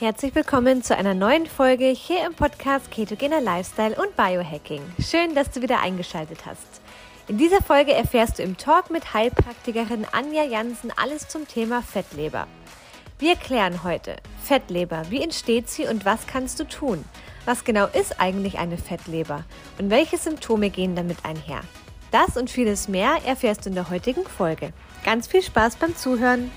Herzlich willkommen zu einer neuen Folge hier im Podcast Ketogener Lifestyle und Biohacking. Schön, dass du wieder eingeschaltet hast. In dieser Folge erfährst du im Talk mit Heilpraktikerin Anja Jansen alles zum Thema Fettleber. Wir klären heute Fettleber, wie entsteht sie und was kannst du tun? Was genau ist eigentlich eine Fettleber und welche Symptome gehen damit einher? Das und vieles mehr erfährst du in der heutigen Folge. Ganz viel Spaß beim Zuhören!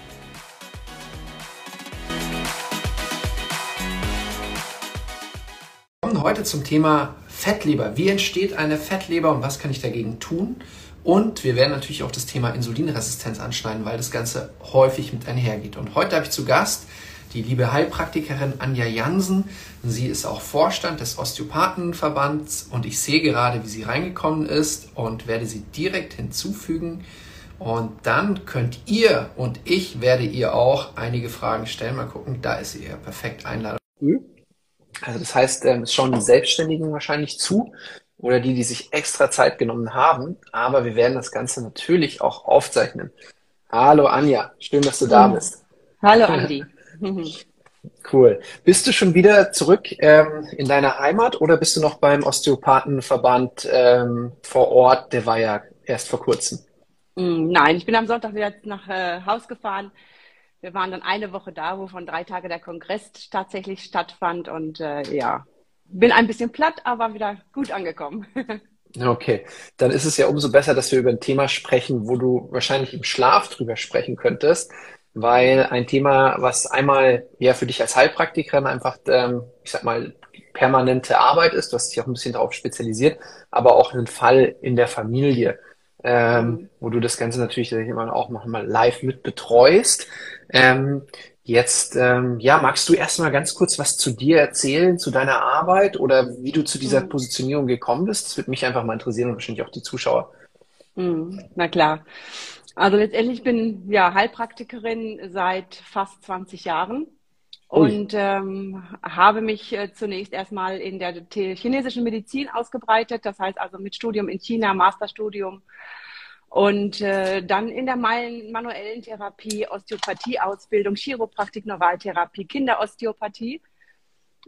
Kommen heute zum Thema Fettleber. Wie entsteht eine Fettleber und was kann ich dagegen tun? Und wir werden natürlich auch das Thema Insulinresistenz anschneiden, weil das Ganze häufig mit einhergeht. Und heute habe ich zu Gast die liebe Heilpraktikerin Anja Jansen. Sie ist auch Vorstand des Osteopathenverbands und ich sehe gerade, wie sie reingekommen ist und werde sie direkt hinzufügen. Und dann könnt ihr und ich werde ihr auch einige Fragen stellen. Mal gucken, da ist sie ja perfekt Einladung. Also das heißt, ähm, es schauen die Selbstständigen wahrscheinlich zu oder die, die sich extra Zeit genommen haben. Aber wir werden das Ganze natürlich auch aufzeichnen. Hallo Anja, schön, dass du da bist. Hallo Andi. cool. Bist du schon wieder zurück ähm, in deiner Heimat oder bist du noch beim Osteopathenverband ähm, vor Ort? Der war ja erst vor kurzem. Mm, nein, ich bin am Sonntag wieder nach äh, Haus gefahren wir waren dann eine Woche da, wo von drei Tage der Kongress tatsächlich stattfand und äh, ja, bin ein bisschen platt, aber wieder gut angekommen. Okay, dann ist es ja umso besser, dass wir über ein Thema sprechen, wo du wahrscheinlich im Schlaf drüber sprechen könntest, weil ein Thema, was einmal ja für dich als Heilpraktikerin einfach, ähm, ich sag mal, permanente Arbeit ist, du hast dich auch ein bisschen darauf spezialisiert, aber auch ein Fall in der Familie, ähm, mhm. wo du das Ganze natürlich immer auch mal live mit betreust. Ähm, jetzt, ähm, ja, magst du erstmal ganz kurz was zu dir erzählen, zu deiner Arbeit oder wie du zu dieser mhm. Positionierung gekommen bist? Das würde mich einfach mal interessieren und wahrscheinlich auch die Zuschauer. Mhm, na klar. Also letztendlich bin ja Heilpraktikerin seit fast 20 Jahren und ähm, habe mich äh, zunächst erstmal in der chinesischen Medizin ausgebreitet, das heißt also mit Studium in China, Masterstudium und äh, dann in der manuellen Therapie, Osteopathie-Ausbildung, Chiropraktik, Novaltherapie, Kinderosteopathie.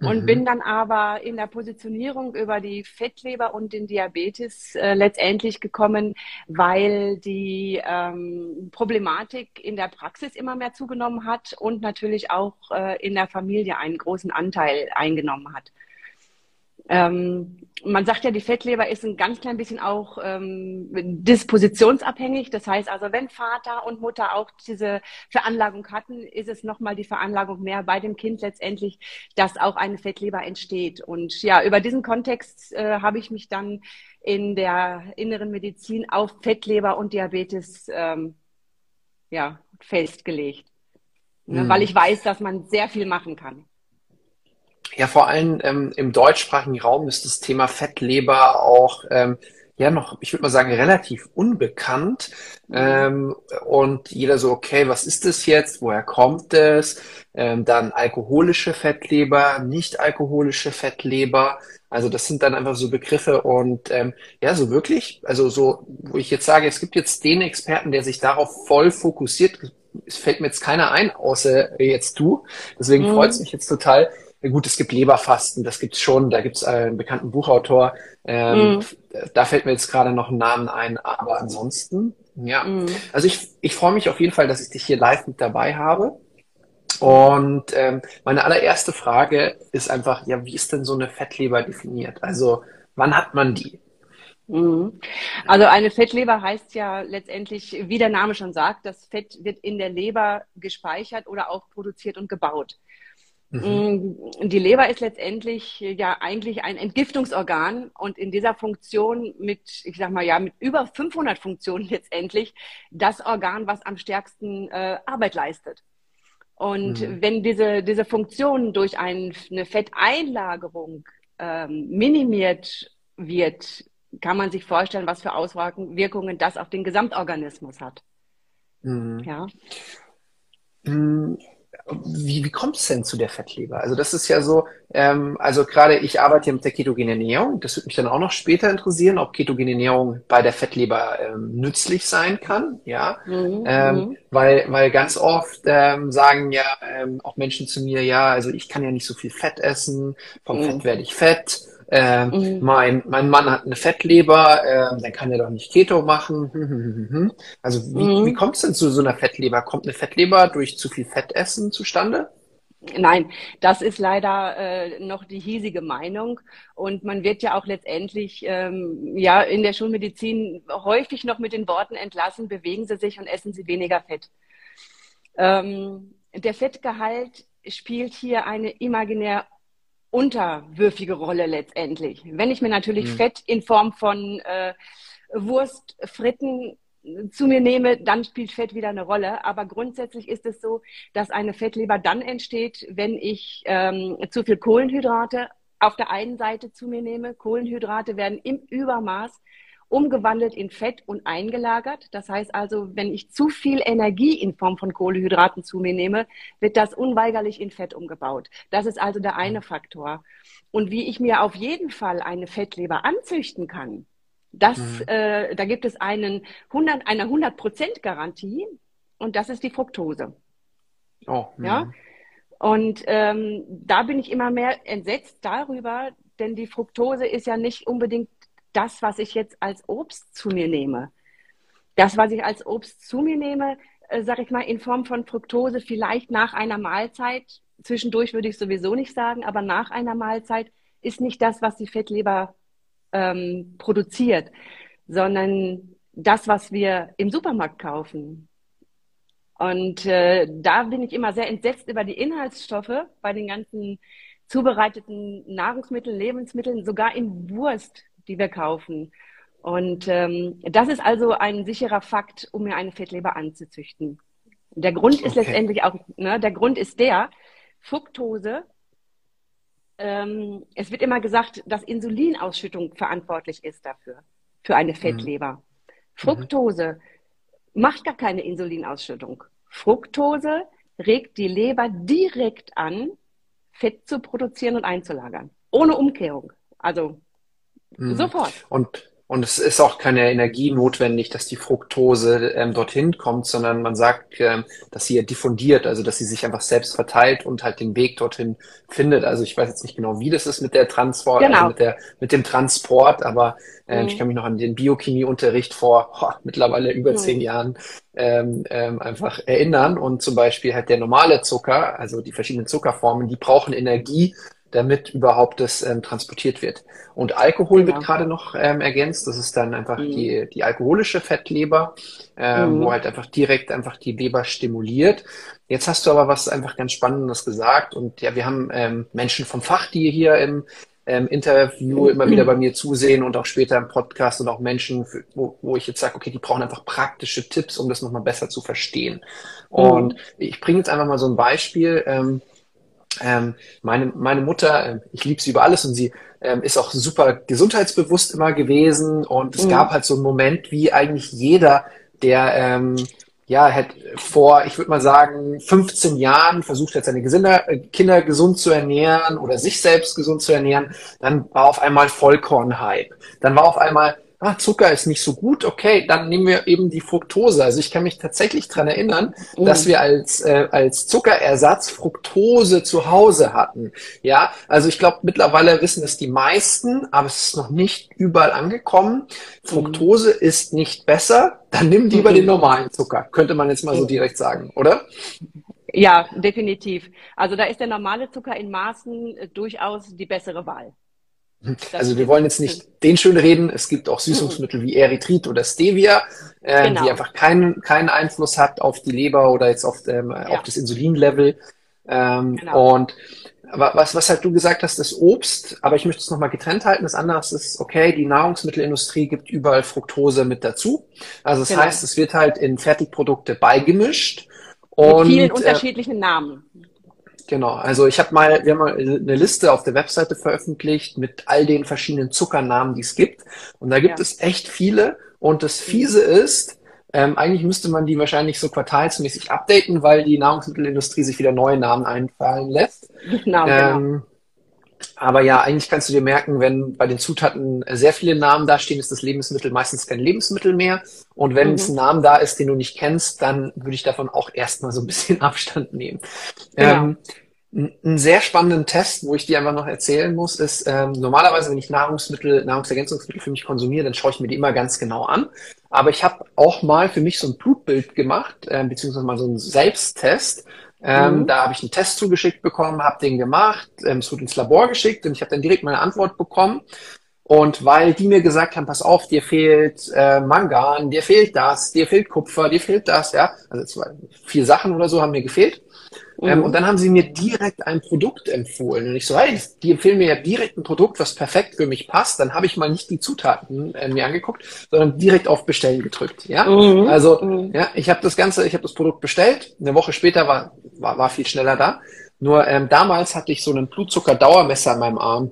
Und mhm. bin dann aber in der Positionierung über die Fettleber und den Diabetes äh, letztendlich gekommen, weil die ähm, Problematik in der Praxis immer mehr zugenommen hat und natürlich auch äh, in der Familie einen großen Anteil eingenommen hat. Ähm, man sagt ja, die Fettleber ist ein ganz klein bisschen auch ähm, dispositionsabhängig. Das heißt also, wenn Vater und Mutter auch diese Veranlagung hatten, ist es nochmal die Veranlagung mehr bei dem Kind letztendlich, dass auch eine Fettleber entsteht. Und ja, über diesen Kontext äh, habe ich mich dann in der inneren Medizin auf Fettleber und Diabetes ähm, ja, festgelegt. Mhm. Weil ich weiß, dass man sehr viel machen kann. Ja, vor allem ähm, im deutschsprachigen Raum ist das Thema Fettleber auch ähm, ja noch, ich würde mal sagen, relativ unbekannt. Ähm, und jeder so, okay, was ist das jetzt? Woher kommt es? Ähm, dann alkoholische Fettleber, nicht alkoholische Fettleber. Also das sind dann einfach so Begriffe und ähm, ja, so wirklich, also so, wo ich jetzt sage, es gibt jetzt den Experten, der sich darauf voll fokussiert. Es fällt mir jetzt keiner ein, außer jetzt du. Deswegen mhm. freut es mich jetzt total, gut, es gibt Leberfasten, das gibt's schon, da gibt's einen bekannten Buchautor, ähm, mm. da fällt mir jetzt gerade noch ein Namen ein, aber ansonsten, ja. Mm. Also ich, ich freue mich auf jeden Fall, dass ich dich hier live mit dabei habe. Und ähm, meine allererste Frage ist einfach, ja, wie ist denn so eine Fettleber definiert? Also wann hat man die? Mhm. Also eine Fettleber heißt ja letztendlich, wie der Name schon sagt, das Fett wird in der Leber gespeichert oder auch produziert und gebaut. Mhm. Mm, die Leber ist letztendlich ja eigentlich ein Entgiftungsorgan und in dieser Funktion mit, ich sag mal ja, mit über 500 Funktionen letztendlich das Organ, was am stärksten äh, Arbeit leistet. Und mhm. wenn diese, diese Funktion durch ein, eine Fetteinlagerung ähm, minimiert wird, kann man sich vorstellen, was für Auswirkungen das auf den Gesamtorganismus hat. Mhm. Ja. Wie, wie kommt es denn zu der Fettleber? Also das ist ja so, ähm, also gerade ich arbeite ja mit der ketogenen Ernährung. Das würde mich dann auch noch später interessieren, ob ketogene Ernährung bei der Fettleber ähm, nützlich sein kann. Ja, mhm. ähm, mhm. weil weil ganz oft ähm, sagen ja ähm, auch Menschen zu mir, ja, also ich kann ja nicht so viel Fett essen. Vom mhm. Fett werde ich fett. Ähm, mhm. mein, mein Mann hat eine Fettleber, ähm, dann kann er doch nicht Keto machen. Also wie, mhm. wie kommt es denn zu so einer Fettleber? Kommt eine Fettleber durch zu viel Fettessen zustande? Nein, das ist leider äh, noch die hiesige Meinung. Und man wird ja auch letztendlich ähm, ja in der Schulmedizin häufig noch mit den Worten entlassen, bewegen Sie sich und essen Sie weniger Fett. Ähm, der Fettgehalt spielt hier eine imaginär unterwürfige Rolle letztendlich. Wenn ich mir natürlich mhm. Fett in Form von äh, Wurst, Fritten zu mir nehme, dann spielt Fett wieder eine Rolle. Aber grundsätzlich ist es so, dass eine Fettleber dann entsteht, wenn ich ähm, zu viel Kohlenhydrate auf der einen Seite zu mir nehme. Kohlenhydrate werden im Übermaß umgewandelt in Fett und eingelagert. Das heißt also, wenn ich zu viel Energie in Form von Kohlenhydraten zu mir nehme, wird das unweigerlich in Fett umgebaut. Das ist also der eine Faktor. Und wie ich mir auf jeden Fall eine Fettleber anzüchten kann, das, mhm. äh, da gibt es einen 100, eine 100% Garantie und das ist die Fructose. Oh, ja. Mhm. Und ähm, da bin ich immer mehr entsetzt darüber, denn die Fructose ist ja nicht unbedingt das, was ich jetzt als Obst zu mir nehme. Das, was ich als Obst zu mir nehme, äh, sage ich mal, in Form von Fructose, vielleicht nach einer Mahlzeit, zwischendurch würde ich sowieso nicht sagen, aber nach einer Mahlzeit ist nicht das, was die Fettleber ähm, produziert, sondern das, was wir im Supermarkt kaufen. Und äh, da bin ich immer sehr entsetzt über die Inhaltsstoffe bei den ganzen zubereiteten Nahrungsmitteln, Lebensmitteln, sogar in Wurst die wir kaufen. Und ähm, das ist also ein sicherer Fakt, um mir eine Fettleber anzuzüchten. Der Grund ist okay. letztendlich auch, ne, der Grund ist der, Fructose, ähm, es wird immer gesagt, dass Insulinausschüttung verantwortlich ist dafür, für eine mhm. Fettleber. Mhm. Fructose mhm. macht gar keine Insulinausschüttung. Fructose regt die Leber direkt an, Fett zu produzieren und einzulagern. Ohne Umkehrung. Also Mhm. Sofort. Und, und es ist auch keine Energie notwendig, dass die Fructose ähm, dorthin kommt, sondern man sagt, ähm, dass sie ja diffundiert, also dass sie sich einfach selbst verteilt und halt den Weg dorthin findet. Also ich weiß jetzt nicht genau, wie das ist mit der Transport, also genau. also mit, der, mit dem Transport, aber ähm, mhm. ich kann mich noch an den Biochemieunterricht vor oh, mittlerweile über mhm. zehn Jahren ähm, ähm, einfach erinnern. Und zum Beispiel halt der normale Zucker, also die verschiedenen Zuckerformen, die brauchen Energie, damit überhaupt das ähm, transportiert wird. Und Alkohol genau. wird gerade noch ähm, ergänzt. Das ist dann einfach mhm. die, die alkoholische Fettleber, ähm, mhm. wo halt einfach direkt einfach die Leber stimuliert. Jetzt hast du aber was einfach ganz Spannendes gesagt. Und ja, wir haben ähm, Menschen vom Fach, die hier im ähm, Interview mhm. immer wieder bei mir zusehen und auch später im Podcast und auch Menschen, wo, wo ich jetzt sage, okay, die brauchen einfach praktische Tipps, um das nochmal besser zu verstehen. Mhm. Und ich bringe jetzt einfach mal so ein Beispiel. Ähm, ähm, meine, meine Mutter, äh, ich liebe sie über alles und sie ähm, ist auch super gesundheitsbewusst immer gewesen und es mhm. gab halt so einen Moment, wie eigentlich jeder, der ähm, ja, hat vor, ich würde mal sagen, 15 Jahren versucht hat, seine Gesinder, äh, Kinder gesund zu ernähren oder sich selbst gesund zu ernähren, dann war auf einmal Vollkorn-Hype. Dann war auf einmal ah, Zucker ist nicht so gut, okay, dann nehmen wir eben die Fructose. Also ich kann mich tatsächlich dran erinnern, mhm. dass wir als, äh, als Zuckerersatz Fructose zu Hause hatten. Ja, also ich glaube, mittlerweile wissen es die meisten, aber es ist noch nicht überall angekommen. Fructose mhm. ist nicht besser, dann nimm lieber mhm. den normalen Zucker, könnte man jetzt mal so direkt sagen, oder? Ja, definitiv. Also da ist der normale Zucker in Maßen äh, durchaus die bessere Wahl. Also wir wollen jetzt nicht den schön reden. Es gibt auch Süßungsmittel wie Erythrit oder Stevia, äh, genau. die einfach keinen, keinen Einfluss hat auf die Leber oder jetzt auf, ähm, ja. auf das Insulinlevel. Ähm, genau. Und was, was halt du gesagt hast, ist Obst, aber ich möchte es nochmal getrennt halten. Das andere ist, okay, die Nahrungsmittelindustrie gibt überall Fructose mit dazu. Also das genau. heißt, es wird halt in Fertigprodukte beigemischt. Und, mit vielen äh, unterschiedlichen Namen. Genau, also ich habe mal, wir haben mal eine Liste auf der Webseite veröffentlicht mit all den verschiedenen Zuckernamen, die es gibt. Und da gibt ja. es echt viele. Und das Fiese ist, Ähm, eigentlich müsste man die wahrscheinlich so quartalsmäßig updaten, weil die Nahrungsmittelindustrie sich wieder neue Namen einfallen lässt. Genau, genau. ähm, genau. Aber ja, eigentlich kannst du dir merken, wenn bei den Zutaten sehr viele Namen dastehen, ist das Lebensmittel meistens kein Lebensmittel mehr. Und wenn mhm. es ein Name da ist, den du nicht kennst, dann würde ich davon auch erstmal so ein bisschen Abstand nehmen. Genau. Ähm, einen sehr spannenden Test, wo ich dir einfach noch erzählen muss, ist, ähm, normalerweise, wenn ich Nahrungsmittel, Nahrungsergänzungsmittel für mich konsumiere, dann schaue ich mir die immer ganz genau an. Aber ich habe auch mal für mich so ein Blutbild gemacht, äh, beziehungsweise mal so einen Selbsttest. Ähm, mhm. Da habe ich einen Test zugeschickt bekommen, habe den gemacht, ähm, es wurde ins Labor geschickt und ich habe dann direkt meine Antwort bekommen. Und weil die mir gesagt haben, pass auf, dir fehlt äh, Mangan, dir fehlt das, dir fehlt Kupfer, dir fehlt das, ja, also zwei, vier Sachen oder so haben mir gefehlt. Ähm, mhm. Und dann haben sie mir direkt ein Produkt empfohlen. Und ich so, hey, die empfehlen mir ja direkt ein Produkt, was perfekt für mich passt. Dann habe ich mal nicht die Zutaten äh, mir angeguckt, sondern direkt auf Bestellen gedrückt. Ja, mhm. also mhm. ja, ich habe das Ganze, ich habe das Produkt bestellt. Eine Woche später war war, war viel schneller da. Nur ähm, damals hatte ich so einen Blutzucker-Dauermesser an meinem Arm.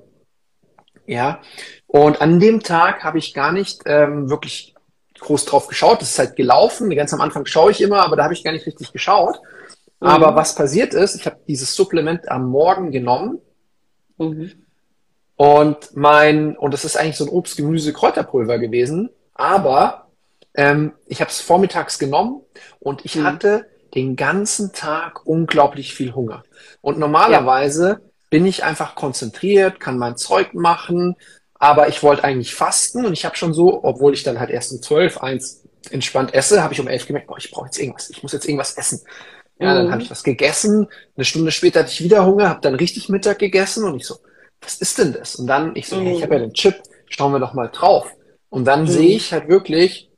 Ja, und an dem Tag habe ich gar nicht ähm, wirklich groß drauf geschaut. Das ist halt gelaufen. Ganz am Anfang schaue ich immer, aber da habe ich gar nicht richtig geschaut. Aber mhm. was passiert ist, ich habe dieses Supplement am Morgen genommen mhm. und mein, und das ist eigentlich so ein Obst, Gemüse, Kräuterpulver gewesen, aber ähm, ich habe es vormittags genommen und ich mhm. hatte den ganzen Tag unglaublich viel Hunger. Und normalerweise ja. bin ich einfach konzentriert, kann mein Zeug machen, aber ich wollte eigentlich fasten und ich habe schon so, obwohl ich dann halt erst um zwölf, eins entspannt esse, habe ich um elf gemerkt, oh, ich brauche jetzt irgendwas, ich muss jetzt irgendwas essen. Ja, dann mhm. habe ich was gegessen. Eine Stunde später hatte ich wieder Hunger, habe dann richtig Mittag gegessen und ich so, was ist denn das? Und dann ich so, mhm. hey, ich habe ja den Chip, schauen wir doch mal drauf. Und dann mhm. sehe ich halt wirklich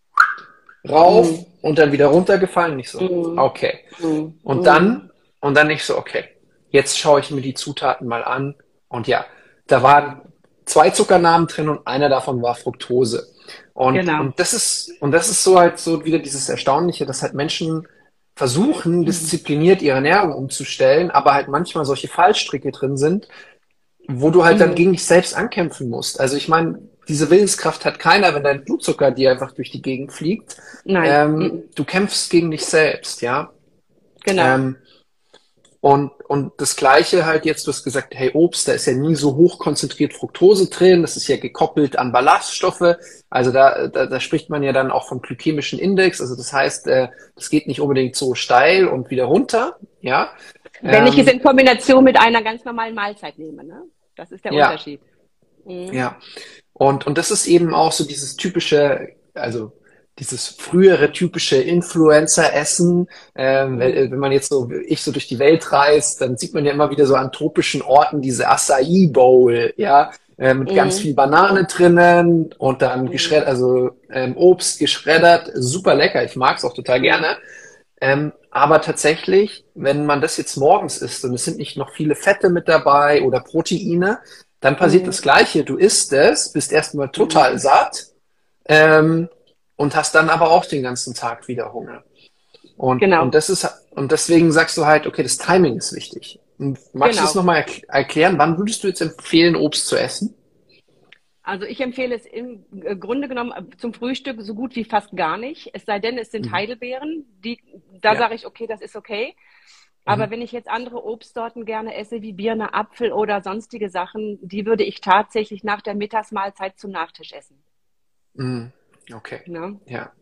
rauf mhm. und dann wieder runtergefallen. Und ich so, mhm. okay. Mhm. Und dann, und dann ich so, okay, jetzt schaue ich mir die Zutaten mal an. Und ja, da waren zwei Zuckernamen drin und einer davon war Fructose. Und, genau. und das ist, und das ist so halt so wieder dieses Erstaunliche, dass halt Menschen versuchen, mhm. diszipliniert ihre Ernährung umzustellen, aber halt manchmal solche Fallstricke drin sind, wo du halt mhm. dann gegen dich selbst ankämpfen musst. Also ich meine, diese Willenskraft hat keiner, wenn dein Blutzucker dir einfach durch die Gegend fliegt. Nein. Ähm, mhm. Du kämpfst gegen dich selbst, ja. Genau. Ähm, und, und das Gleiche halt jetzt, du hast gesagt, hey, Obst, da ist ja nie so hoch konzentriert Fructose drin, das ist ja gekoppelt an Ballaststoffe. Also da, da, da spricht man ja dann auch vom glykämischen Index. Also das heißt, äh, das geht nicht unbedingt so steil und wieder runter, ja. Wenn ähm, ich es in Kombination mit einer ganz normalen Mahlzeit nehme, ne? Das ist der ja. Unterschied. Mhm. Ja. Und, und das ist eben auch so dieses typische, also dieses frühere typische Influencer-Essen. Ähm, wenn, äh, wenn man jetzt so, ich so durch die Welt reist, dann sieht man ja immer wieder so an tropischen Orten diese Acai Bowl, ja, äh, mit mhm. ganz viel Banane drinnen und dann mhm. geschreddert, also ähm, Obst geschreddert, super lecker. Ich mag es auch total gerne. Ähm, aber tatsächlich, wenn man das jetzt morgens isst und es sind nicht noch viele Fette mit dabei oder Proteine, dann passiert mhm. das Gleiche. Du isst es, bist erstmal total mhm. satt. Ähm, und hast dann aber auch den ganzen Tag wieder Hunger. Und, genau. und das ist, und deswegen sagst du halt, okay, das Timing ist wichtig. Und magst genau. du das nochmal erklären? Wann würdest du jetzt empfehlen, Obst zu essen? Also ich empfehle es im Grunde genommen zum Frühstück so gut wie fast gar nicht. Es sei denn, es sind mhm. Heidelbeeren. Die, da ja. sage ich, okay, das ist okay. Aber mhm. wenn ich jetzt andere Obstsorten gerne esse, wie Birne, Apfel oder sonstige Sachen, die würde ich tatsächlich nach der Mittagsmahlzeit zum Nachtisch essen. Mhm. Okay. Ja. ja.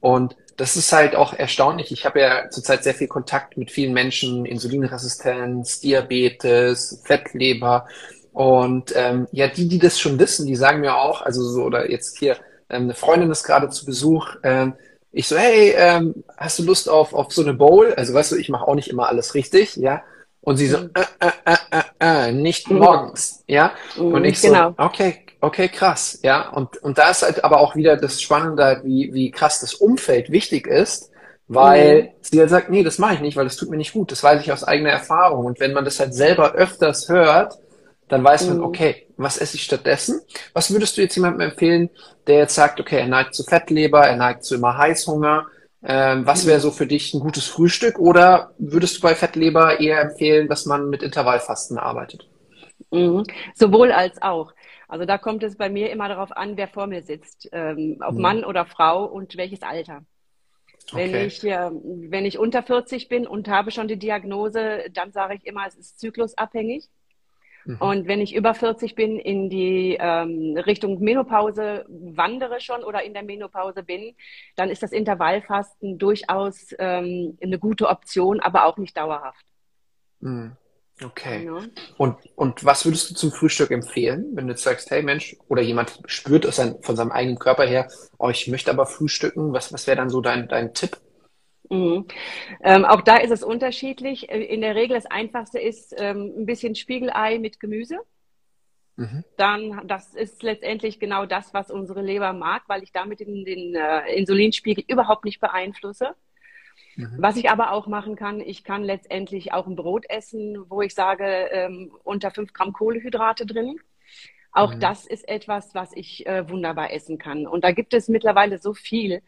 Und das ist halt auch erstaunlich. Ich habe ja zurzeit sehr viel Kontakt mit vielen Menschen, Insulinresistenz, Diabetes, Fettleber. Und ähm, ja, die, die das schon wissen, die sagen mir auch, also so, oder jetzt hier, ähm, eine Freundin ist gerade zu Besuch, ähm, ich so, hey, ähm, hast du Lust auf, auf so eine Bowl? Also weißt du, ich mache auch nicht immer alles richtig, ja. Und sie so, mhm. äh, äh, äh, äh, äh nicht mhm. morgens, ja. Und mhm, ich so, genau. okay, Okay, krass, ja. Und, und da ist halt aber auch wieder das Spannende, wie, wie krass das Umfeld wichtig ist, weil mhm. sie halt sagt, nee, das mache ich nicht, weil das tut mir nicht gut. Das weiß ich aus eigener Erfahrung. Und wenn man das halt selber öfters hört, dann weiß man, mhm. okay, was esse ich stattdessen? Was würdest du jetzt jemandem empfehlen, der jetzt sagt, okay, er neigt zu Fettleber, er neigt zu immer Heißhunger? Ähm, was mhm. wäre so für dich ein gutes Frühstück? Oder würdest du bei Fettleber eher empfehlen, dass man mit Intervallfasten arbeitet? Mhm. Sowohl als auch. Also da kommt es bei mir immer darauf an, wer vor mir sitzt, ähm, ob mhm. Mann oder Frau und welches Alter. Wenn, okay. ich, äh, wenn ich unter 40 bin und habe schon die Diagnose, dann sage ich immer, es ist zyklusabhängig. Mhm. Und wenn ich über 40 bin, in die ähm, Richtung Menopause wandere schon oder in der Menopause bin, dann ist das Intervallfasten durchaus ähm, eine gute Option, aber auch nicht dauerhaft. Mhm. Okay. Ja. Und, und was würdest du zum Frühstück empfehlen, wenn du jetzt sagst, hey Mensch, oder jemand spürt es von seinem eigenen Körper her, oh, ich möchte aber frühstücken, was, was wäre dann so dein, dein Tipp? Mhm. Ähm, auch da ist es unterschiedlich. Äh, in der Regel das Einfachste ist ähm, ein bisschen Spiegelei mit Gemüse. Mhm. Dann, das ist letztendlich genau das, was unsere Leber mag, weil ich damit den, den äh, Insulinspiegel überhaupt nicht beeinflusse. Mhm. Was ich aber auch machen kann, ich kann letztendlich auch ein Brot essen, wo ich sage, ähm, unter 5 Gramm Kohlehydrate drin. Auch mhm. das ist etwas, was ich äh, wunderbar essen kann. Und da gibt es mittlerweile so viel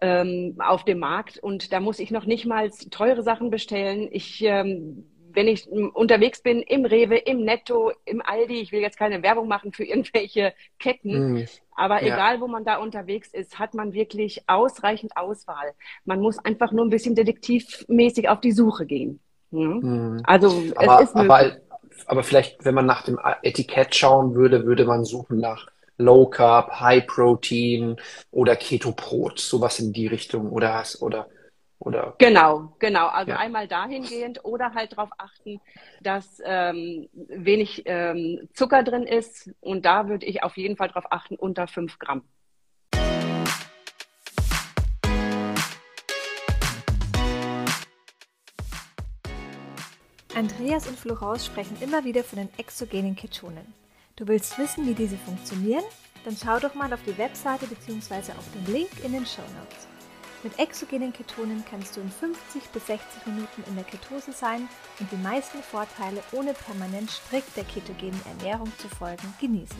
ähm, auf dem Markt und da muss ich noch nicht mal teure Sachen bestellen. Ich ähm, wenn ich unterwegs bin im Rewe, im Netto, im Aldi, ich will jetzt keine Werbung machen für irgendwelche Ketten, mm. aber ja. egal, wo man da unterwegs ist, hat man wirklich ausreichend Auswahl. Man muss einfach nur ein bisschen detektivmäßig auf die Suche gehen. Mhm. Mm. Also aber, es ist möglich. Aber, aber vielleicht, wenn man nach dem Etikett schauen würde, würde man suchen nach Low Carb, High Protein oder Keto Brot, sowas in die Richtung oder oder oder? Genau, genau. Also ja. einmal dahingehend oder halt darauf achten, dass ähm, wenig ähm, Zucker drin ist. Und da würde ich auf jeden Fall darauf achten, unter 5 Gramm. Andreas und Florence sprechen immer wieder von den exogenen Ketonen. Du willst wissen, wie diese funktionieren? Dann schau doch mal auf die Webseite bzw. auf den Link in den Show Notes. Mit exogenen Ketonen kannst du in 50 bis 60 Minuten in der Ketose sein und die meisten Vorteile ohne permanent strikt der ketogenen Ernährung zu folgen genießen.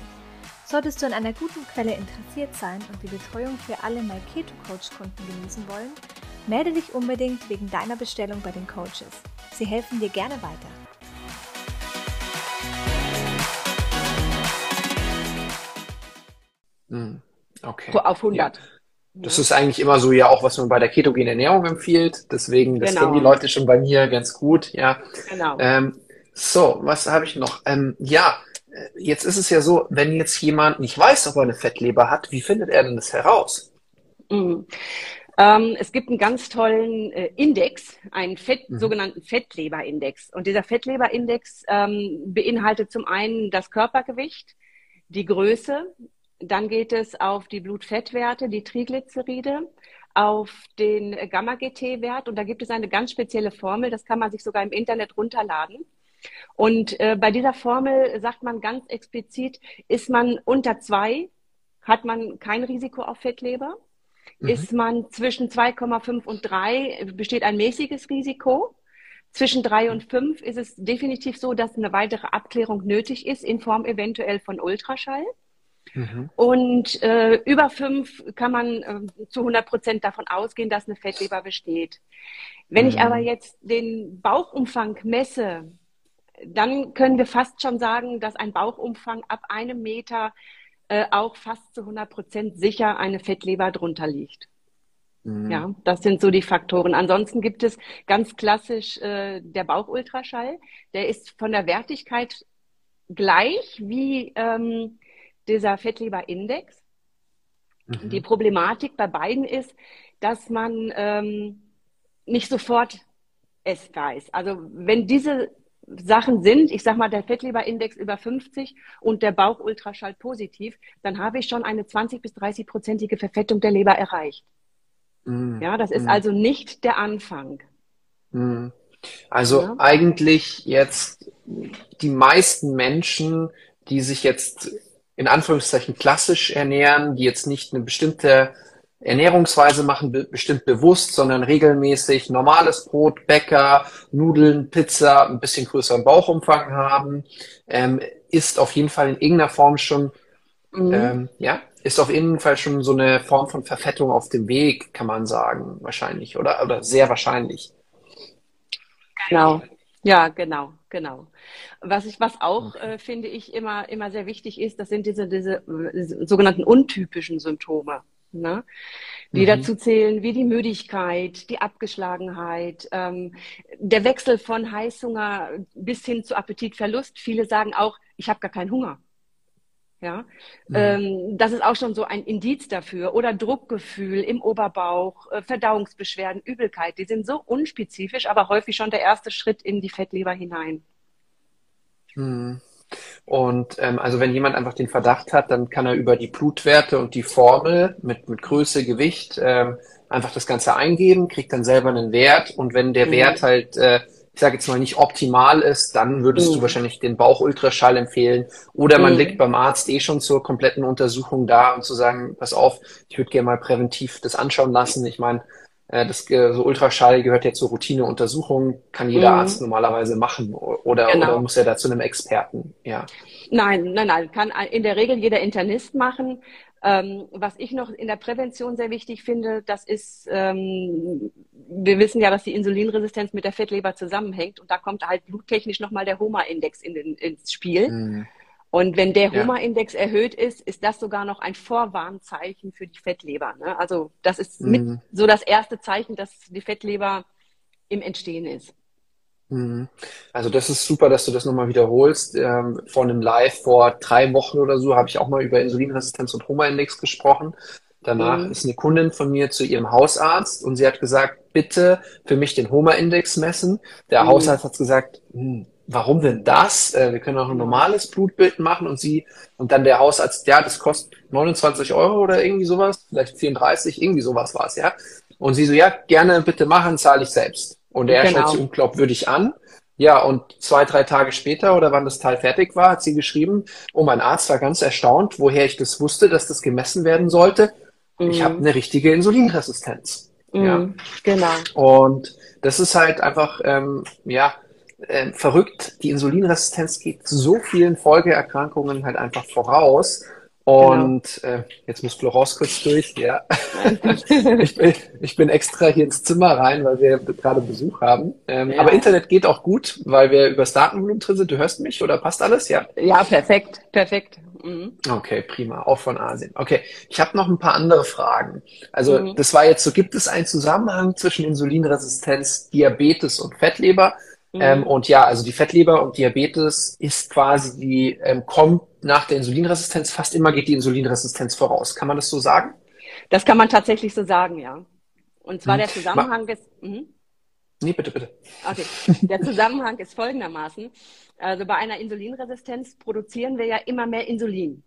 Solltest du an einer guten Quelle interessiert sein und die Betreuung für alle My Keto Coach Kunden genießen wollen, melde dich unbedingt wegen deiner Bestellung bei den Coaches. Sie helfen dir gerne weiter. Hm, okay. Auf 100. Ja. Das ist eigentlich immer so ja auch, was man bei der ketogenen Ernährung empfiehlt. Deswegen, das genau. kennen die Leute schon bei mir ganz gut, ja. Genau. Ähm, so, was habe ich noch? Ähm, ja, äh, jetzt ist es ja so, wenn jetzt jemand nicht weiß, ob er eine Fettleber hat, wie findet er denn das heraus? Mhm. Ähm, es gibt einen ganz tollen äh, Index, einen Fett, mhm. sogenannten Fettleberindex. Und dieser Fettleberindex ähm, beinhaltet zum einen das Körpergewicht, die Größe, dann geht es auf die Blutfettwerte, die Triglyceride, auf den Gamma-GT-Wert und da gibt es eine ganz spezielle Formel, das kann man sich sogar im Internet runterladen. Und äh, bei dieser Formel sagt man ganz explizit, ist man unter zwei, hat man kein Risiko auf Fettleber. Mhm. Ist man zwischen 2,5 und 3, besteht ein mäßiges Risiko. Zwischen 3 und 5 ist es definitiv so, dass eine weitere Abklärung nötig ist, in Form eventuell von Ultraschall. Mhm. Und äh, über fünf kann man äh, zu 100 Prozent davon ausgehen, dass eine Fettleber besteht. Wenn mhm. ich aber jetzt den Bauchumfang messe, dann können wir fast schon sagen, dass ein Bauchumfang ab einem Meter äh, auch fast zu 100 Prozent sicher eine Fettleber drunter liegt. Mhm. Ja, das sind so die Faktoren. Ansonsten gibt es ganz klassisch äh, der Bauchultraschall. Der ist von der Wertigkeit gleich wie ähm, dieser Fettleberindex. Mhm. Die Problematik bei beiden ist, dass man ähm, nicht sofort es weiß. Also wenn diese Sachen sind, ich sage mal, der Fettleberindex über 50 und der Bauchultraschall positiv, dann habe ich schon eine 20 bis 30 prozentige Verfettung der Leber erreicht. Mm. Ja, das ist mm. also nicht der Anfang. Mm. Also ja. eigentlich jetzt die meisten Menschen, die sich jetzt in Anführungszeichen klassisch ernähren, die jetzt nicht eine bestimmte Ernährungsweise machen, be bestimmt bewusst, sondern regelmäßig normales Brot, Bäcker, Nudeln, Pizza, ein bisschen größeren Bauchumfang haben, ähm, ist auf jeden Fall in irgendeiner Form schon, mhm. ähm, ja, ist auf jeden Fall schon so eine Form von Verfettung auf dem Weg, kann man sagen, wahrscheinlich, oder, oder sehr wahrscheinlich. Genau. Ja, genau, genau. Was ich, was auch, okay. äh, finde ich, immer, immer sehr wichtig ist, das sind diese, diese sogenannten untypischen Symptome. Ne? die mhm. dazu zählen wie die Müdigkeit, die Abgeschlagenheit, ähm, der Wechsel von Heißhunger bis hin zu Appetitverlust. Viele sagen auch, ich habe gar keinen Hunger. Ja, mhm. ähm, das ist auch schon so ein Indiz dafür. Oder Druckgefühl im Oberbauch, äh, Verdauungsbeschwerden, Übelkeit. Die sind so unspezifisch, aber häufig schon der erste Schritt in die Fettleber hinein. Mhm. Und ähm, also wenn jemand einfach den Verdacht hat, dann kann er über die Blutwerte und die Formel mit, mit Größe, Gewicht ähm, einfach das Ganze eingeben, kriegt dann selber einen Wert und wenn der mhm. Wert halt, äh, ich sage jetzt mal nicht optimal ist, dann würdest mhm. du wahrscheinlich den Bauchultraschall empfehlen oder man mhm. liegt beim Arzt eh schon zur kompletten Untersuchung da und zu sagen, pass auf, ich würde gerne mal präventiv das anschauen lassen. Ich meine, das so Ultraschall gehört ja zur Routineuntersuchung, kann jeder mhm. Arzt normalerweise machen oder, genau. oder muss er da zu einem Experten? Ja. Nein, nein, nein, kann in der Regel jeder Internist machen. Ähm, was ich noch in der Prävention sehr wichtig finde, das ist, ähm, wir wissen ja, dass die Insulinresistenz mit der Fettleber zusammenhängt und da kommt halt bluttechnisch nochmal der HOMA-Index in, ins Spiel. Mhm. Und wenn der HOMA-Index ja. erhöht ist, ist das sogar noch ein Vorwarnzeichen für die Fettleber. Ne? Also das ist mhm. so das erste Zeichen, dass die Fettleber im Entstehen ist. Mhm. Also das ist super, dass du das nochmal wiederholst. Ähm, vor einem Live vor drei Wochen oder so habe ich auch mal über Insulinresistenz und HOMA-Index gesprochen. Danach mhm. ist eine Kundin von mir zu ihrem Hausarzt und sie hat gesagt, bitte für mich den HOMA-Index messen. Der mhm. Hausarzt hat gesagt, hm, warum denn das? Äh, wir können auch ein normales Blutbild machen und sie, und dann der Hausarzt, ja, das kostet 29 Euro oder irgendwie sowas, vielleicht 34, irgendwie sowas war es, ja. Und sie so, ja, gerne bitte machen, zahle ich selbst. Und er genau. schaut sich unglaubwürdig an. Ja, und zwei, drei Tage später oder wann das Teil fertig war, hat sie geschrieben, oh, mein Arzt war ganz erstaunt, woher ich das wusste, dass das gemessen werden sollte. Mhm. Ich habe eine richtige Insulinresistenz. Mhm, ja. Genau. Und das ist halt einfach, ähm, ja, äh, verrückt. Die Insulinresistenz geht so vielen Folgeerkrankungen halt einfach voraus. Und genau. äh, jetzt muss Florence kurz durch, ja. ich, bin, ich bin extra hier ins Zimmer rein, weil wir gerade Besuch haben. Ähm, ja. Aber Internet geht auch gut, weil wir übers Datenvolumen drin sind. Du hörst mich oder passt alles? Ja. Ja, perfekt, perfekt. Mhm. Okay, prima. Auch von Asien. Okay, ich habe noch ein paar andere Fragen. Also mhm. das war jetzt so, gibt es einen Zusammenhang zwischen Insulinresistenz, Diabetes und Fettleber? Mhm. Ähm, und ja, also die Fettleber und Diabetes ist quasi die, ähm, kommt nach der Insulinresistenz, fast immer geht die Insulinresistenz voraus. Kann man das so sagen? Das kann man tatsächlich so sagen, ja. Und zwar hm. der Zusammenhang Ma ist. Mh. Nee, bitte, bitte. Okay. Der Zusammenhang ist folgendermaßen. Also bei einer Insulinresistenz produzieren wir ja immer mehr Insulin.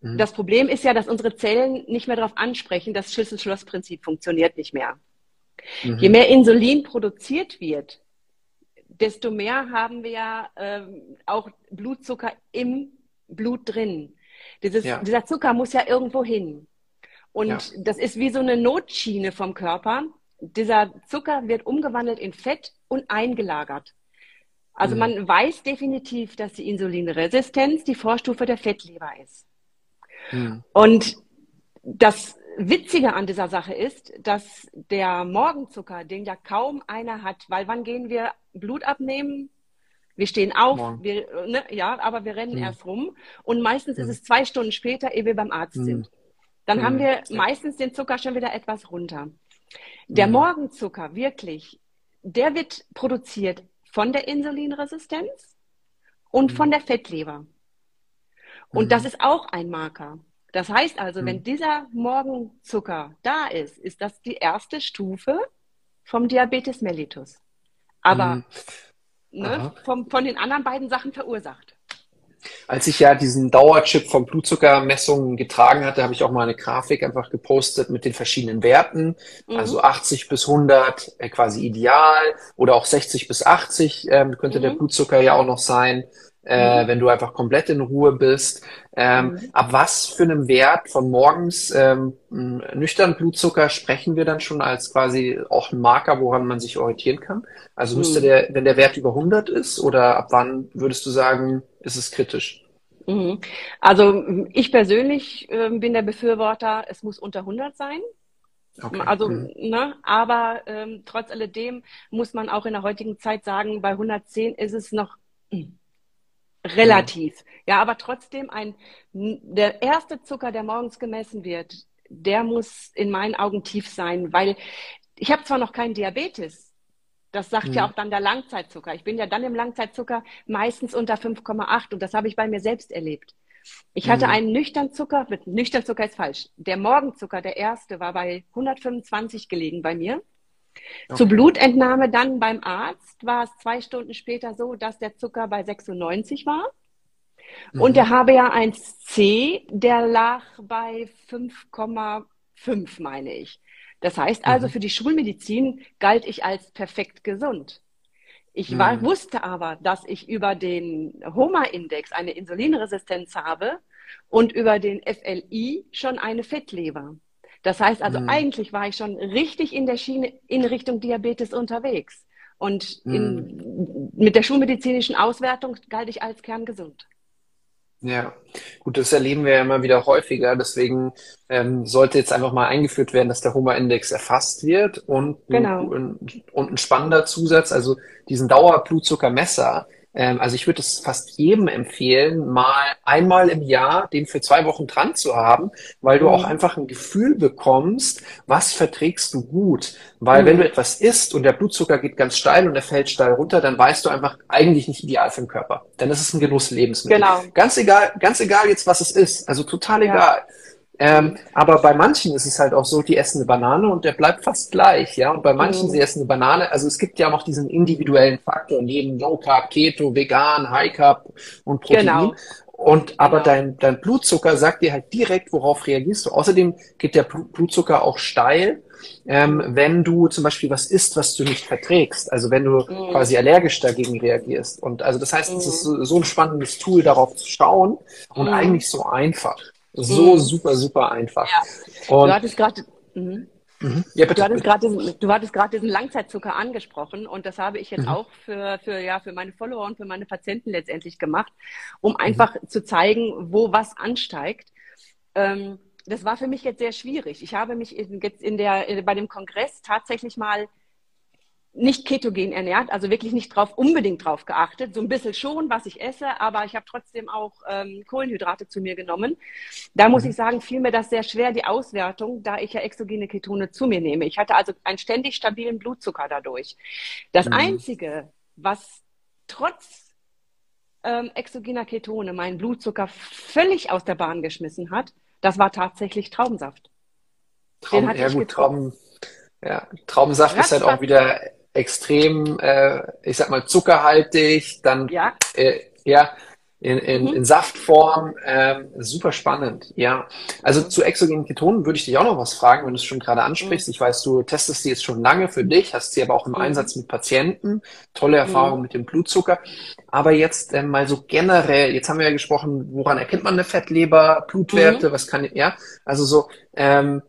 Mhm. Das Problem ist ja, dass unsere Zellen nicht mehr darauf ansprechen, das Schlüssel-Schloss-Prinzip funktioniert nicht mehr. Mhm. Je mehr Insulin produziert wird, desto mehr haben wir ähm, auch Blutzucker im Blut drin. Dieses, ja. Dieser Zucker muss ja irgendwo hin. Und ja. das ist wie so eine Notschiene vom Körper. Dieser Zucker wird umgewandelt in Fett und eingelagert. Also mhm. man weiß definitiv, dass die Insulinresistenz die Vorstufe der Fettleber ist. Mhm. Und das Witzige an dieser Sache ist, dass der Morgenzucker, den ja kaum einer hat, weil wann gehen wir Blut abnehmen? Wir stehen auf, wir, ne, ja, aber wir rennen mhm. erst rum und meistens mhm. ist es zwei Stunden später, ehe wir beim Arzt mhm. sind. Dann haben mhm. wir meistens den Zucker schon wieder etwas runter. Der mhm. Morgenzucker, wirklich, der wird produziert von der Insulinresistenz und von der Fettleber. Und das ist auch ein Marker. Das heißt also, hm. wenn dieser Morgenzucker da ist, ist das die erste Stufe vom Diabetes mellitus. Aber hm. ne, vom, von den anderen beiden Sachen verursacht. Als ich ja diesen Dauerchip von Blutzuckermessungen getragen hatte, habe ich auch mal eine Grafik einfach gepostet mit den verschiedenen Werten. Mhm. Also 80 bis 100 äh, quasi ideal oder auch 60 bis 80 äh, könnte mhm. der Blutzucker ja auch noch sein äh, mhm. wenn du einfach komplett in Ruhe bist. Ähm, mhm. Ab was für einem Wert von morgens ähm, nüchtern Blutzucker sprechen wir dann schon als quasi auch ein Marker, woran man sich orientieren kann? Also müsste mhm. der, wenn der Wert über 100 ist oder ab wann würdest du sagen, ist es kritisch? Mhm. Also ich persönlich äh, bin der Befürworter, es muss unter 100 sein. Okay. Also, mhm. ne, aber ähm, trotz alledem muss man auch in der heutigen Zeit sagen, bei 110 ist es noch hm, Relativ. Ja. ja, aber trotzdem ein, der erste Zucker, der morgens gemessen wird, der muss in meinen Augen tief sein, weil ich habe zwar noch keinen Diabetes, das sagt mhm. ja auch dann der Langzeitzucker. Ich bin ja dann im Langzeitzucker meistens unter 5,8 und das habe ich bei mir selbst erlebt. Ich hatte mhm. einen Nüchternzucker, mit Nüchternzucker ist falsch. Der Morgenzucker, der erste, war bei 125 gelegen bei mir. Okay. Zur Blutentnahme dann beim Arzt war es zwei Stunden später so, dass der Zucker bei 96 war. Mhm. Und der HbA1c, der lag bei 5,5, meine ich. Das heißt also, mhm. für die Schulmedizin galt ich als perfekt gesund. Ich war, mhm. wusste aber, dass ich über den HOMA-Index eine Insulinresistenz habe und über den FLI schon eine Fettleber. Das heißt also, mhm. eigentlich war ich schon richtig in der Schiene in Richtung Diabetes unterwegs. Und in, mhm. mit der schulmedizinischen Auswertung galt ich als kerngesund. Ja, gut, das erleben wir ja immer wieder häufiger. Deswegen ähm, sollte jetzt einfach mal eingeführt werden, dass der Homa-Index erfasst wird und, genau. ein, und ein spannender Zusatz, also diesen Dauerblutzuckermesser, ähm, also ich würde es fast jedem empfehlen, mal einmal im Jahr den für zwei Wochen dran zu haben, weil du mhm. auch einfach ein Gefühl bekommst, was verträgst du gut. Weil mhm. wenn du etwas isst und der Blutzucker geht ganz steil und der fällt steil runter, dann weißt du einfach eigentlich nicht ideal für den Körper. Dann ist es ein Genusslebensmittel. Genau. Ganz egal, ganz egal jetzt, was es ist. Also total ja. Ähm, aber bei manchen ist es halt auch so, die essen eine Banane und der bleibt fast gleich, ja. Und bei manchen, mhm. sie essen eine Banane, also es gibt ja noch diesen individuellen Faktor neben Low Carb, Keto, Vegan, High Carb und Protein. Genau. Und aber genau. dein, dein Blutzucker sagt dir halt direkt, worauf reagierst du. Außerdem geht der Blutzucker auch steil, ähm, wenn du zum Beispiel was isst, was du nicht verträgst. Also wenn du mhm. quasi allergisch dagegen reagierst. Und also das heißt, mhm. es ist so, so ein spannendes Tool, darauf zu schauen und mhm. eigentlich so einfach. So mhm. super, super einfach. Ja. Und du hattest gerade. Mhm. Mhm. Ja, du hattest gerade du hattest gerade diesen Langzeitzucker angesprochen und das habe ich jetzt mhm. auch für, für, ja, für meine Follower und für meine Patienten letztendlich gemacht, um einfach mhm. zu zeigen, wo was ansteigt. Ähm, das war für mich jetzt sehr schwierig. Ich habe mich in, jetzt in der, bei dem Kongress tatsächlich mal nicht ketogen ernährt, also wirklich nicht drauf, unbedingt drauf geachtet. So ein bisschen schon, was ich esse, aber ich habe trotzdem auch ähm, Kohlenhydrate zu mir genommen. Da muss mhm. ich sagen, fiel mir das sehr schwer, die Auswertung, da ich ja exogene Ketone zu mir nehme. Ich hatte also einen ständig stabilen Blutzucker dadurch. Das mhm. Einzige, was trotz ähm, exogener Ketone meinen Blutzucker völlig aus der Bahn geschmissen hat, das war tatsächlich Traubensaft. Trauben, ja gut, Trauben, ja, Traubensaft Ratzfatz. ist halt auch wieder extrem, äh, ich sag mal, zuckerhaltig, dann ja, äh, ja in, in, mhm. in Saftform, äh, super spannend, ja. Also zu exogenen Ketonen würde ich dich auch noch was fragen, wenn du es schon gerade ansprichst. Mhm. Ich weiß, du testest sie jetzt schon lange für dich, hast sie aber auch im mhm. Einsatz mit Patienten, tolle Erfahrung mhm. mit dem Blutzucker. Aber jetzt äh, mal so generell, jetzt haben wir ja gesprochen, woran erkennt man eine Fettleber, Blutwerte, mhm. was kann, ja, also so, ähm,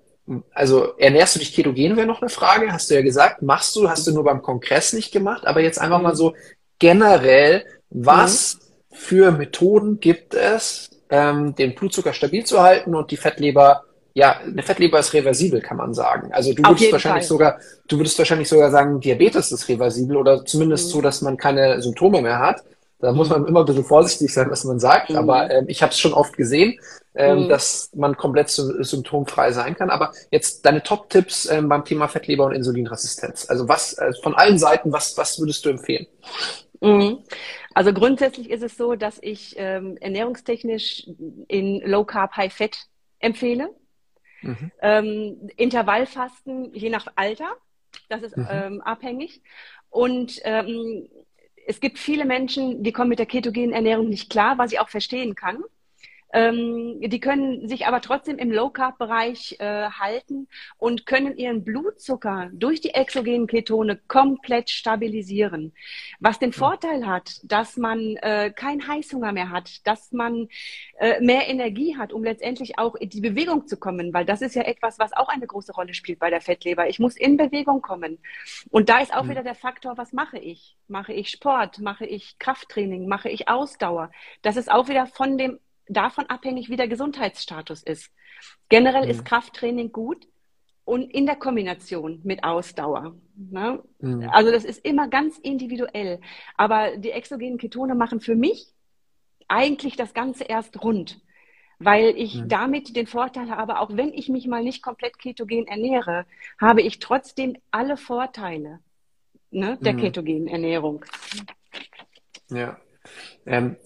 also ernährst du dich ketogen, wäre noch eine Frage, hast du ja gesagt. Machst du, hast du nur beim Kongress nicht gemacht, aber jetzt einfach mal so generell, was mhm. für Methoden gibt es, ähm, den Blutzucker stabil zu halten und die Fettleber, ja, eine Fettleber ist reversibel, kann man sagen. Also du würdest wahrscheinlich Fall. sogar, du würdest wahrscheinlich sogar sagen, Diabetes ist reversibel oder zumindest mhm. so, dass man keine Symptome mehr hat. Da muss man immer ein bisschen vorsichtig sein, was man sagt, mhm. aber ähm, ich habe es schon oft gesehen, ähm, mhm. dass man komplett symptomfrei sein kann. Aber jetzt deine Top-Tipps ähm, beim Thema Fettleber und Insulinresistenz. Also was äh, von allen Seiten, was, was würdest du empfehlen? Mhm. Also grundsätzlich ist es so, dass ich ähm, ernährungstechnisch in Low Carb, High Fat empfehle. Mhm. Ähm, Intervallfasten je nach Alter, das ist mhm. ähm, abhängig. Und ähm, es gibt viele Menschen, die kommen mit der ketogenen Ernährung nicht klar, was ich auch verstehen kann. Ähm, die können sich aber trotzdem im Low-Carb-Bereich äh, halten und können ihren Blutzucker durch die exogenen Ketone komplett stabilisieren. Was den Vorteil hat, dass man äh, keinen Heißhunger mehr hat, dass man äh, mehr Energie hat, um letztendlich auch in die Bewegung zu kommen, weil das ist ja etwas, was auch eine große Rolle spielt bei der Fettleber. Ich muss in Bewegung kommen. Und da ist auch mhm. wieder der Faktor, was mache ich? Mache ich Sport? Mache ich Krafttraining? Mache ich Ausdauer? Das ist auch wieder von dem davon abhängig, wie der Gesundheitsstatus ist. Generell mhm. ist Krafttraining gut und in der Kombination mit Ausdauer. Ne? Mhm. Also das ist immer ganz individuell. Aber die exogenen Ketone machen für mich eigentlich das Ganze erst rund. weil ich mhm. damit den Vorteil habe, auch wenn ich mich mal nicht komplett ketogen ernähre, habe ich trotzdem alle Vorteile ne, der mhm. ketogenen Ernährung. Ja. Ähm,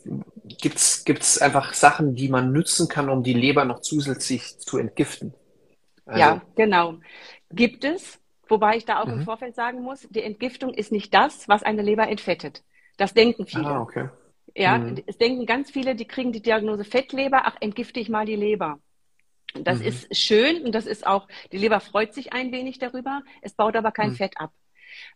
Gibt es einfach Sachen, die man nutzen kann, um die Leber noch zusätzlich zu entgiften? Also, ja, genau. Gibt es, wobei ich da auch mhm. im Vorfeld sagen muss, die Entgiftung ist nicht das, was eine Leber entfettet. Das denken viele. Ah, okay. Ja, mhm. es denken ganz viele, die kriegen die Diagnose Fettleber, ach, entgifte ich mal die Leber. Das mhm. ist schön und das ist auch, die Leber freut sich ein wenig darüber, es baut aber kein mhm. Fett ab.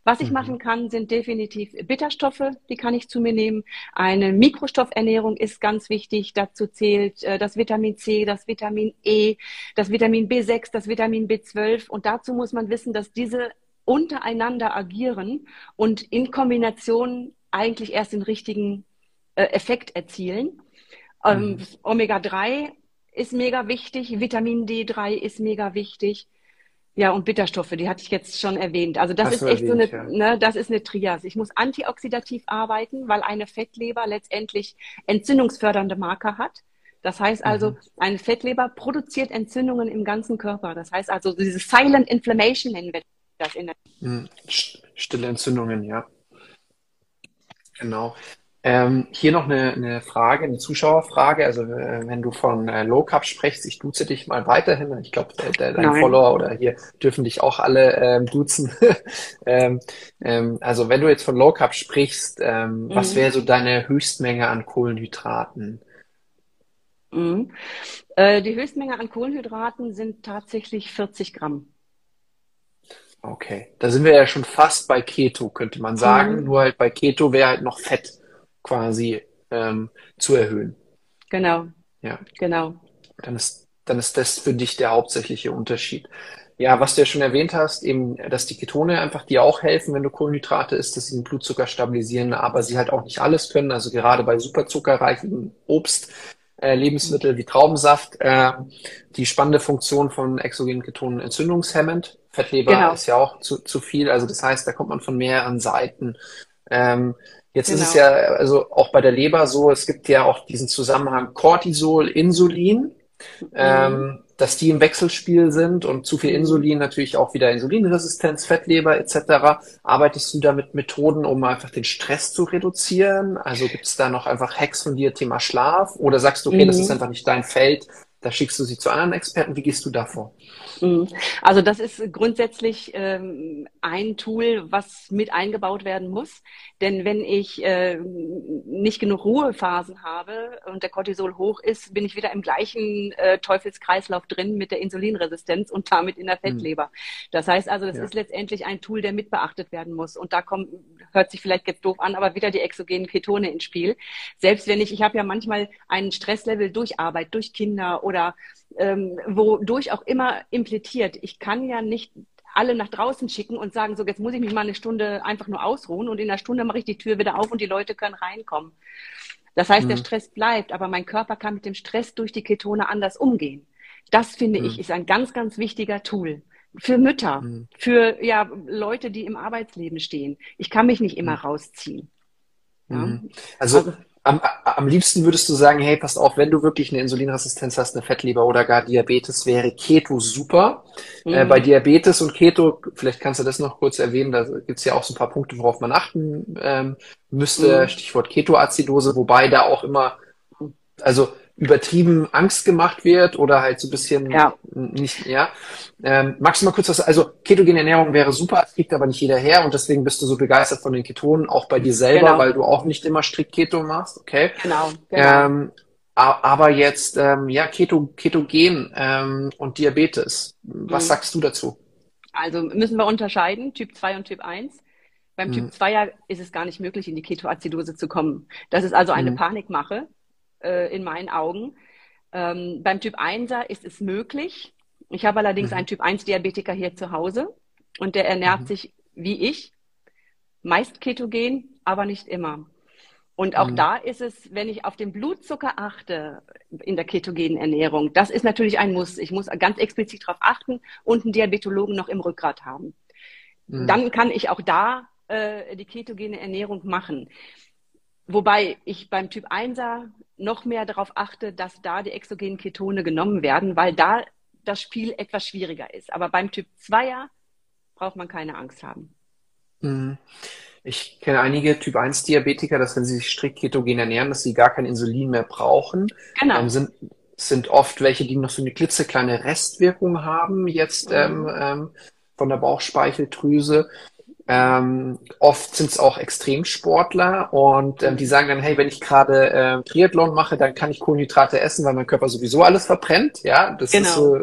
Was ich mhm. machen kann, sind definitiv Bitterstoffe, die kann ich zu mir nehmen. Eine Mikrostoffernährung ist ganz wichtig. Dazu zählt äh, das Vitamin C, das Vitamin E, das Vitamin B6, das Vitamin B12. Und dazu muss man wissen, dass diese untereinander agieren und in Kombination eigentlich erst den richtigen äh, Effekt erzielen. Ähm, mhm. Omega-3 ist mega wichtig, Vitamin D3 ist mega wichtig. Ja, und Bitterstoffe, die hatte ich jetzt schon erwähnt. Also das Hast ist echt erwähnt, so eine, ja. ne, das ist eine Trias. Ich muss antioxidativ arbeiten, weil eine Fettleber letztendlich entzündungsfördernde Marker hat. Das heißt also, mhm. eine Fettleber produziert Entzündungen im ganzen Körper. Das heißt also, diese Silent Inflammation nennen wir das in der. Mhm. Stille Entzündungen, ja. Genau. Ähm, hier noch eine, eine Frage, eine Zuschauerfrage. Also äh, wenn du von äh, Low Carb sprichst, ich duze dich mal weiterhin. Ich glaube, dein Nein. Follower oder hier dürfen dich auch alle ähm, duzen. ähm, ähm, also wenn du jetzt von Low Carb sprichst, ähm, mhm. was wäre so deine Höchstmenge an Kohlenhydraten? Mhm. Äh, die Höchstmenge an Kohlenhydraten sind tatsächlich 40 Gramm. Okay, da sind wir ja schon fast bei Keto, könnte man sagen. Mhm. Nur halt bei Keto wäre halt noch Fett quasi ähm, zu erhöhen. Genau. Ja. Genau. Dann ist, dann ist das für dich der hauptsächliche Unterschied. Ja, was du ja schon erwähnt hast, eben, dass die Ketone einfach dir auch helfen, wenn du Kohlenhydrate isst, dass sie den Blutzucker stabilisieren, aber sie halt auch nicht alles können. Also gerade bei superzuckerreichen Obst, äh, Lebensmittel wie Traubensaft, äh, die spannende Funktion von exogenen Ketonen entzündungshemmend. Fettleber genau. ist ja auch zu, zu viel. Also das heißt, da kommt man von mehreren Seiten. Ähm, Jetzt genau. ist es genau. ja also auch bei der Leber so, es gibt ja auch diesen Zusammenhang Cortisol, Insulin, mhm. ähm, dass die im Wechselspiel sind und zu viel mhm. Insulin natürlich auch wieder Insulinresistenz, Fettleber etc. Arbeitest du da mit Methoden, um einfach den Stress zu reduzieren? Also gibt es da noch einfach Hacks von dir, Thema Schlaf? Oder sagst du, okay, mhm. das ist einfach nicht dein Feld, da schickst du sie zu anderen Experten. Wie gehst du da vor? Mhm. Also das ist grundsätzlich ähm, ein Tool, was mit eingebaut werden muss. Denn wenn ich äh, nicht genug Ruhephasen habe und der Cortisol hoch ist, bin ich wieder im gleichen äh, Teufelskreislauf drin mit der Insulinresistenz und damit in der mhm. Fettleber. Das heißt also, das ja. ist letztendlich ein Tool, der mit beachtet werden muss. Und da kommt, hört sich vielleicht jetzt doof an, aber wieder die exogenen Ketone ins Spiel. Selbst wenn ich, ich habe ja manchmal einen Stresslevel durch Arbeit, durch Kinder oder ähm, wodurch auch immer impliziert. Ich kann ja nicht alle nach draußen schicken und sagen, so jetzt muss ich mich mal eine Stunde einfach nur ausruhen und in einer Stunde mache ich die Tür wieder auf und die Leute können reinkommen. Das heißt, mhm. der Stress bleibt, aber mein Körper kann mit dem Stress durch die Ketone anders umgehen. Das finde mhm. ich ist ein ganz, ganz wichtiger Tool für Mütter, mhm. für ja, Leute, die im Arbeitsleben stehen. Ich kann mich nicht immer mhm. rausziehen. Ja? Mhm. Also, also am, am liebsten würdest du sagen, hey, passt auf, wenn du wirklich eine Insulinresistenz hast, eine Fettleber oder gar Diabetes, wäre Keto super. Äh, mhm. Äh, bei Diabetes und Keto, vielleicht kannst du das noch kurz erwähnen, da gibt's ja auch so ein paar Punkte, worauf man achten ähm, müsste. Mhm. Stichwort Ketoazidose, wobei da auch immer, also übertrieben Angst gemacht wird oder halt so ein bisschen ja. nicht, ja. Ähm, magst du mal kurz was, also ketogene Ernährung wäre super, kriegt aber nicht jeder her und deswegen bist du so begeistert von den Ketonen, auch bei dir selber, genau. weil du auch nicht immer strikt Keto machst, okay? Genau. genau. Ähm, aber jetzt, ähm, ja, Keto, Ketogen ähm, und Diabetes, was mhm. sagst du dazu? Also müssen wir unterscheiden, Typ 2 und Typ 1. Beim mhm. Typ 2 ist es gar nicht möglich, in die Ketoazidose zu kommen. Das ist also eine mhm. Panikmache äh, in meinen Augen. Ähm, beim Typ 1er ist es möglich. Ich habe allerdings mhm. einen Typ 1 Diabetiker hier zu Hause und der ernährt mhm. sich wie ich, meist ketogen, aber nicht immer. Und auch mhm. da ist es, wenn ich auf den Blutzucker achte in der ketogenen Ernährung, das ist natürlich ein Muss. Ich muss ganz explizit darauf achten und einen Diabetologen noch im Rückgrat haben. Mhm. Dann kann ich auch da äh, die ketogene Ernährung machen. Wobei ich beim Typ 1er noch mehr darauf achte, dass da die exogenen Ketone genommen werden, weil da das Spiel etwas schwieriger ist. Aber beim Typ 2er braucht man keine Angst haben. Mhm. Ich kenne einige Typ 1 Diabetiker, dass wenn sie sich strikt ketogen ernähren, dass sie gar kein Insulin mehr brauchen. Genau. Ähm, sind, sind oft welche, die noch so eine klitzekleine Restwirkung haben, jetzt mhm. ähm, ähm, von der Bauchspeicheldrüse. Ähm, oft sind es auch Extremsportler und ähm, die sagen dann, hey, wenn ich gerade äh, Triathlon mache, dann kann ich Kohlenhydrate essen, weil mein Körper sowieso alles verbrennt. Ja, das genau. ist so,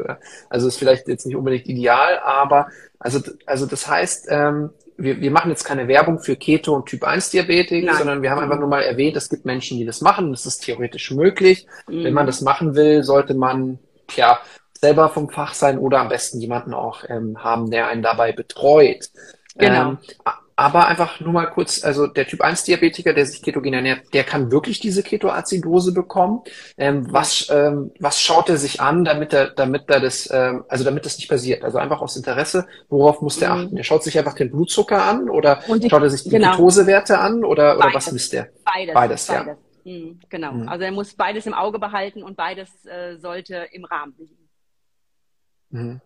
also ist vielleicht jetzt nicht unbedingt ideal, aber also, also das heißt, ähm, wir, wir machen jetzt keine Werbung für Keto und Typ 1 Diabetik, sondern wir haben einfach nur mal erwähnt, es gibt Menschen, die das machen. Das ist theoretisch möglich. Mhm. Wenn man das machen will, sollte man, ja, selber vom Fach sein oder am besten jemanden auch ähm, haben, der einen dabei betreut. Genau. Ähm, aber einfach nur mal kurz, also der Typ 1 Diabetiker, der sich ketogen ernährt, der kann wirklich diese Ketoazidose bekommen. Ähm, was, ähm, was schaut er sich an, damit er, damit er das, ähm, also damit das nicht passiert? Also einfach aus Interesse, worauf muss der mhm. achten? Er schaut sich einfach den Blutzucker an oder die, schaut er sich die genau. Ketosewerte an oder, oder was misst er? Beides. Beides, beides. ja. Mhm, genau. Mhm. Also er muss beides im Auge behalten und beides äh, sollte im Rahmen liegen. Mhm.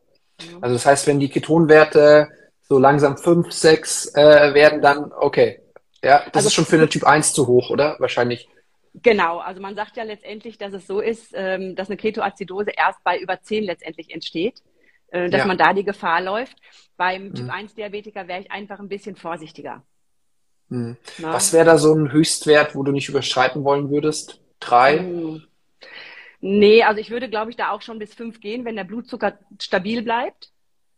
Also das heißt, wenn die Ketonwerte so langsam fünf, sechs äh, werden dann, okay. Ja, das also, ist schon für eine Typ 1 zu hoch, oder? Wahrscheinlich. Genau, also man sagt ja letztendlich, dass es so ist, ähm, dass eine Ketoazidose erst bei über 10 letztendlich entsteht, äh, dass ja. man da die Gefahr läuft. Beim Typ mhm. 1 Diabetiker wäre ich einfach ein bisschen vorsichtiger. Mhm. Was wäre da so ein Höchstwert, wo du nicht überschreiten wollen würdest? Drei? Mhm. Nee, also ich würde, glaube ich, da auch schon bis fünf gehen, wenn der Blutzucker stabil bleibt.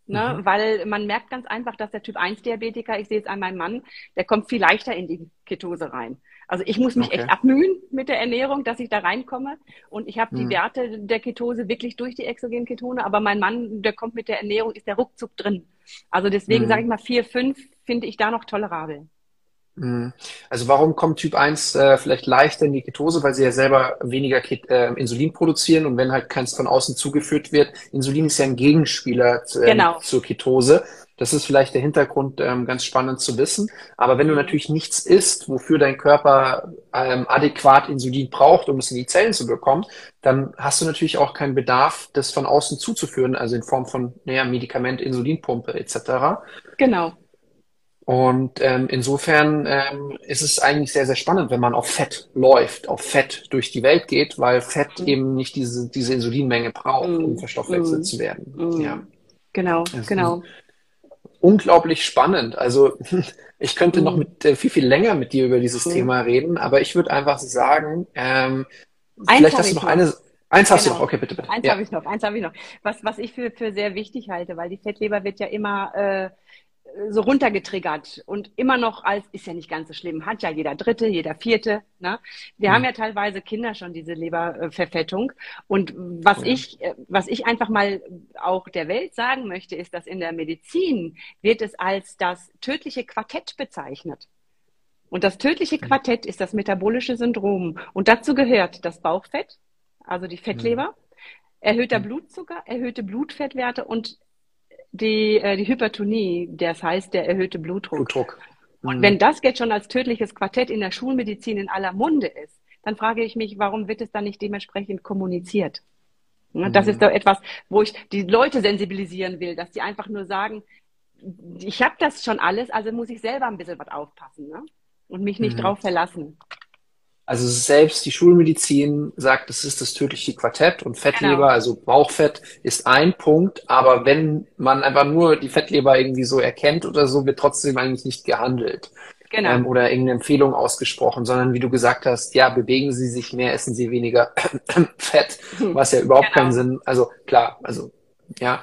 Ne? Mhm. Weil man merkt ganz einfach, dass der Typ 1 Diabetiker, ich sehe es an meinem Mann, der kommt viel leichter in die Ketose rein. Also ich muss mich okay. echt abmühen mit der Ernährung, dass ich da reinkomme. Und ich habe mhm. die Werte der Ketose wirklich durch die exogenen Ketone, aber mein Mann, der kommt mit der Ernährung, ist der ruckzuck drin. Also deswegen mhm. sage ich mal, vier, fünf finde ich da noch tolerabel. Mhm. Also warum kommt Typ 1 äh, vielleicht leichter in die Ketose? Weil sie ja selber weniger Ket äh, Insulin produzieren und wenn halt keins von außen zugeführt wird, Insulin ist ja ein Gegenspieler äh, genau. zur Ketose. Das ist vielleicht der Hintergrund ähm, ganz spannend zu wissen. Aber wenn du natürlich nichts isst, wofür dein Körper ähm, adäquat Insulin braucht, um es in die Zellen zu bekommen, dann hast du natürlich auch keinen Bedarf, das von außen zuzuführen, also in Form von naja, Medikament, Insulinpumpe etc. Genau. Und ähm, insofern ähm, ist es eigentlich sehr, sehr spannend, wenn man auf Fett läuft, auf Fett durch die Welt geht, weil Fett mhm. eben nicht diese, diese Insulinmenge braucht, mhm. um verstoffwechselt mhm. zu werden. Mhm. Ja. Genau, also genau. Unglaublich spannend. Also ich könnte noch mhm. mit äh, viel, viel länger mit dir über dieses mhm. Thema reden, aber ich würde einfach sagen, ähm, vielleicht hast du noch, noch eine. Eins hast genau. du noch, okay, bitte, bitte. Eins ja. habe ich noch, eins habe ich noch. Was, was ich für, für sehr wichtig halte, weil die Fettleber wird ja immer äh, so runtergetriggert und immer noch als, ist ja nicht ganz so schlimm, hat ja jeder Dritte, jeder Vierte. Ne? Wir mhm. haben ja teilweise Kinder schon diese Leberverfettung. Und was ja. ich, was ich einfach mal auch der Welt sagen möchte, ist, dass in der Medizin wird es als das tödliche Quartett bezeichnet. Und das tödliche mhm. Quartett ist das metabolische Syndrom. Und dazu gehört das Bauchfett, also die Fettleber, mhm. erhöhter Blutzucker, erhöhte Blutfettwerte und die, äh, die Hypertonie, das heißt der erhöhte Blutdruck. Blutdruck. Mhm. Und wenn das jetzt schon als tödliches Quartett in der Schulmedizin in aller Munde ist, dann frage ich mich, warum wird es dann nicht dementsprechend kommuniziert? Das ist mhm. doch etwas, wo ich die Leute sensibilisieren will, dass die einfach nur sagen, ich habe das schon alles, also muss ich selber ein bisschen was aufpassen ne? und mich nicht mhm. drauf verlassen. Also selbst die Schulmedizin sagt, es ist das tödliche Quartett und Fettleber, genau. also Bauchfett, ist ein Punkt. Aber wenn man einfach nur die Fettleber irgendwie so erkennt oder so, wird trotzdem eigentlich nicht gehandelt. Genau. Ähm, oder irgendeine Empfehlung ausgesprochen, sondern wie du gesagt hast, ja, bewegen Sie sich mehr, essen Sie weniger Fett, was ja überhaupt genau. keinen Sinn. Also klar, also ja.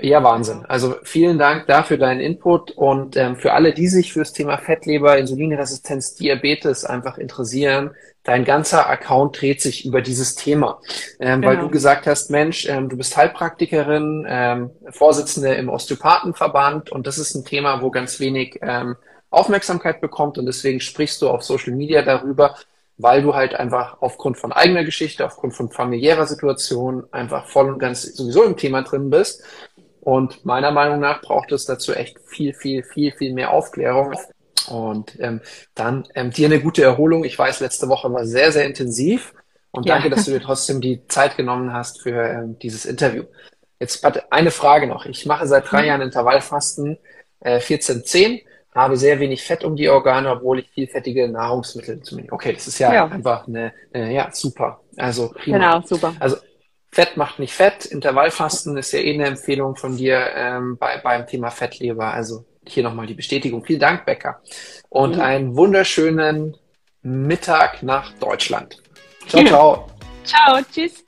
Ja, Wahnsinn. Also vielen Dank dafür deinen Input und ähm, für alle, die sich fürs Thema Fettleber, Insulinresistenz, Diabetes einfach interessieren, dein ganzer Account dreht sich über dieses Thema, ähm, genau. weil du gesagt hast, Mensch, ähm, du bist Heilpraktikerin, ähm, Vorsitzende im Osteopathenverband und das ist ein Thema, wo ganz wenig ähm, Aufmerksamkeit bekommt und deswegen sprichst du auf Social Media darüber, weil du halt einfach aufgrund von eigener Geschichte, aufgrund von familiärer Situation einfach voll und ganz sowieso im Thema drin bist und meiner Meinung nach braucht es dazu echt viel, viel, viel, viel mehr Aufklärung. Und ähm, dann ähm, dir eine gute Erholung. Ich weiß, letzte Woche war sehr, sehr intensiv. Und ja. danke, dass du dir trotzdem die Zeit genommen hast für ähm, dieses Interview. Jetzt eine Frage noch. Ich mache seit drei mhm. Jahren Intervallfasten äh, 14-10, habe sehr wenig Fett um die Organe, obwohl ich vielfettige Nahrungsmittel zu mir. Okay, das ist ja, ja. einfach eine, eine, ja, super. Also prima. Genau, super. Also Fett macht nicht Fett. Intervallfasten ist ja eh eine Empfehlung von dir ähm, bei, beim Thema Fettleber. Also hier nochmal die Bestätigung. Vielen Dank, Becker. Und mhm. einen wunderschönen Mittag nach Deutschland. Ciao, ciao. ciao, tschüss.